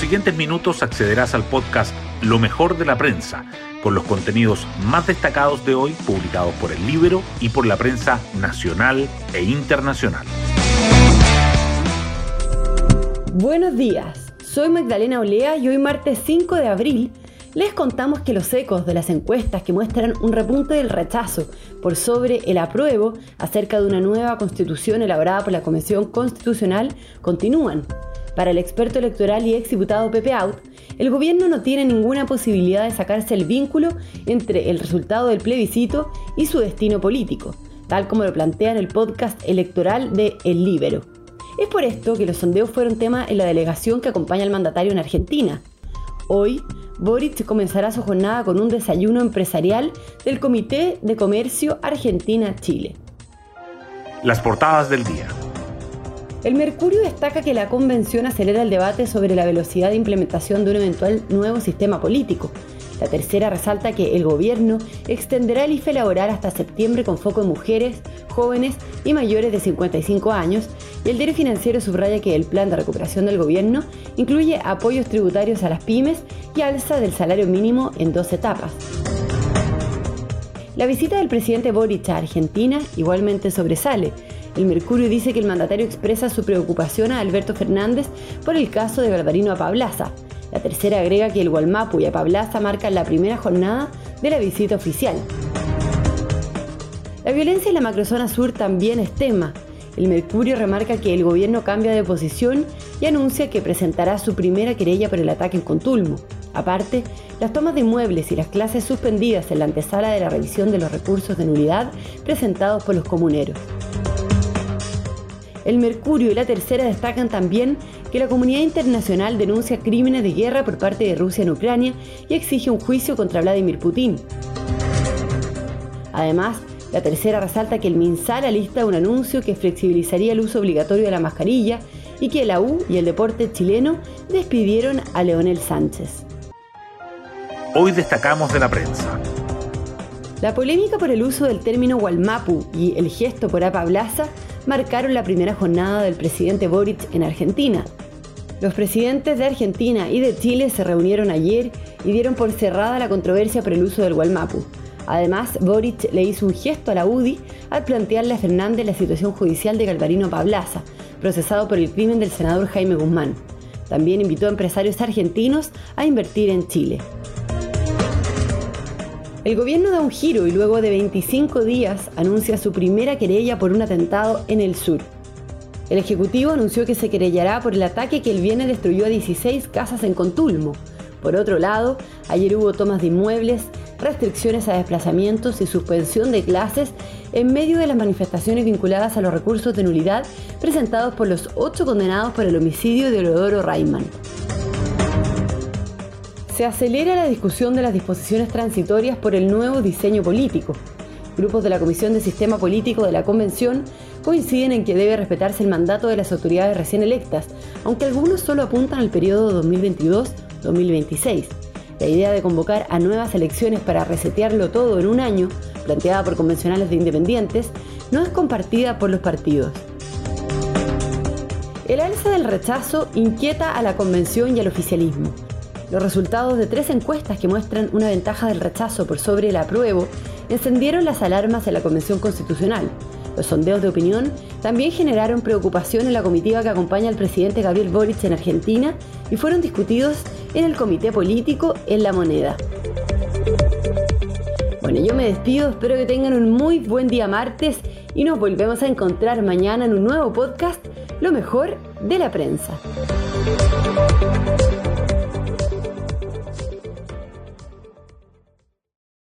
siguientes minutos accederás al podcast Lo mejor de la prensa, con los contenidos más destacados de hoy publicados por el Libro y por la prensa nacional e internacional. Buenos días, soy Magdalena Olea y hoy martes 5 de abril les contamos que los ecos de las encuestas que muestran un repunte del rechazo por sobre el apruebo acerca de una nueva constitución elaborada por la Comisión Constitucional continúan. Para el experto electoral y exdiputado Pepe Out, el gobierno no tiene ninguna posibilidad de sacarse el vínculo entre el resultado del plebiscito y su destino político, tal como lo plantea en el podcast electoral de El Libero. Es por esto que los sondeos fueron tema en la delegación que acompaña al mandatario en Argentina. Hoy, Boric comenzará su jornada con un desayuno empresarial del Comité de Comercio Argentina-Chile. Las portadas del día. El Mercurio destaca que la convención acelera el debate sobre la velocidad de implementación de un eventual nuevo sistema político. La tercera resalta que el gobierno extenderá el IFE laboral hasta septiembre con foco en mujeres, jóvenes y mayores de 55 años. Y el diario financiero subraya que el plan de recuperación del gobierno incluye apoyos tributarios a las pymes y alza del salario mínimo en dos etapas. La visita del presidente Boric a Argentina igualmente sobresale. El Mercurio dice que el mandatario expresa su preocupación a Alberto Fernández por el caso de Barbarino a Pablaza. La tercera agrega que el Gualmapu y a Pablaza marcan la primera jornada de la visita oficial. La violencia en la macrozona sur también es tema. El Mercurio remarca que el gobierno cambia de posición y anuncia que presentará su primera querella por el ataque en Contulmo. Aparte, las tomas de inmuebles y las clases suspendidas en la antesala de la revisión de los recursos de nulidad presentados por los comuneros. El Mercurio y la Tercera destacan también que la comunidad internacional denuncia crímenes de guerra por parte de Rusia en Ucrania y exige un juicio contra Vladimir Putin. Además, la tercera resalta que el MinSal alista un anuncio que flexibilizaría el uso obligatorio de la mascarilla y que la U y el deporte chileno despidieron a Leonel Sánchez. Hoy destacamos de la prensa. La polémica por el uso del término Walmapu y el gesto por Apa Blaza marcaron la primera jornada del presidente Boric en Argentina. Los presidentes de Argentina y de Chile se reunieron ayer y dieron por cerrada la controversia por el uso del Gualmapu. Además, Boric le hizo un gesto a la UDI al plantearle a Fernández la situación judicial de Galvarino Pablaza, procesado por el crimen del senador Jaime Guzmán. También invitó a empresarios argentinos a invertir en Chile. El gobierno da un giro y luego de 25 días anuncia su primera querella por un atentado en el sur. El Ejecutivo anunció que se querellará por el ataque que el viernes destruyó a 16 casas en Contulmo. Por otro lado, ayer hubo tomas de inmuebles, restricciones a desplazamientos y suspensión de clases en medio de las manifestaciones vinculadas a los recursos de nulidad presentados por los ocho condenados por el homicidio de Leodoro Rayman se acelera la discusión de las disposiciones transitorias por el nuevo diseño político. Grupos de la Comisión de Sistema Político de la Convención coinciden en que debe respetarse el mandato de las autoridades recién electas, aunque algunos solo apuntan al periodo 2022-2026. La idea de convocar a nuevas elecciones para resetearlo todo en un año, planteada por convencionales de independientes, no es compartida por los partidos. El alza del rechazo inquieta a la convención y al oficialismo. Los resultados de tres encuestas que muestran una ventaja del rechazo por sobre el apruebo encendieron las alarmas en la Convención Constitucional. Los sondeos de opinión también generaron preocupación en la comitiva que acompaña al presidente Gabriel Boric en Argentina y fueron discutidos en el Comité Político en La Moneda. Bueno, yo me despido, espero que tengan un muy buen día martes y nos volvemos a encontrar mañana en un nuevo podcast, Lo mejor de la prensa.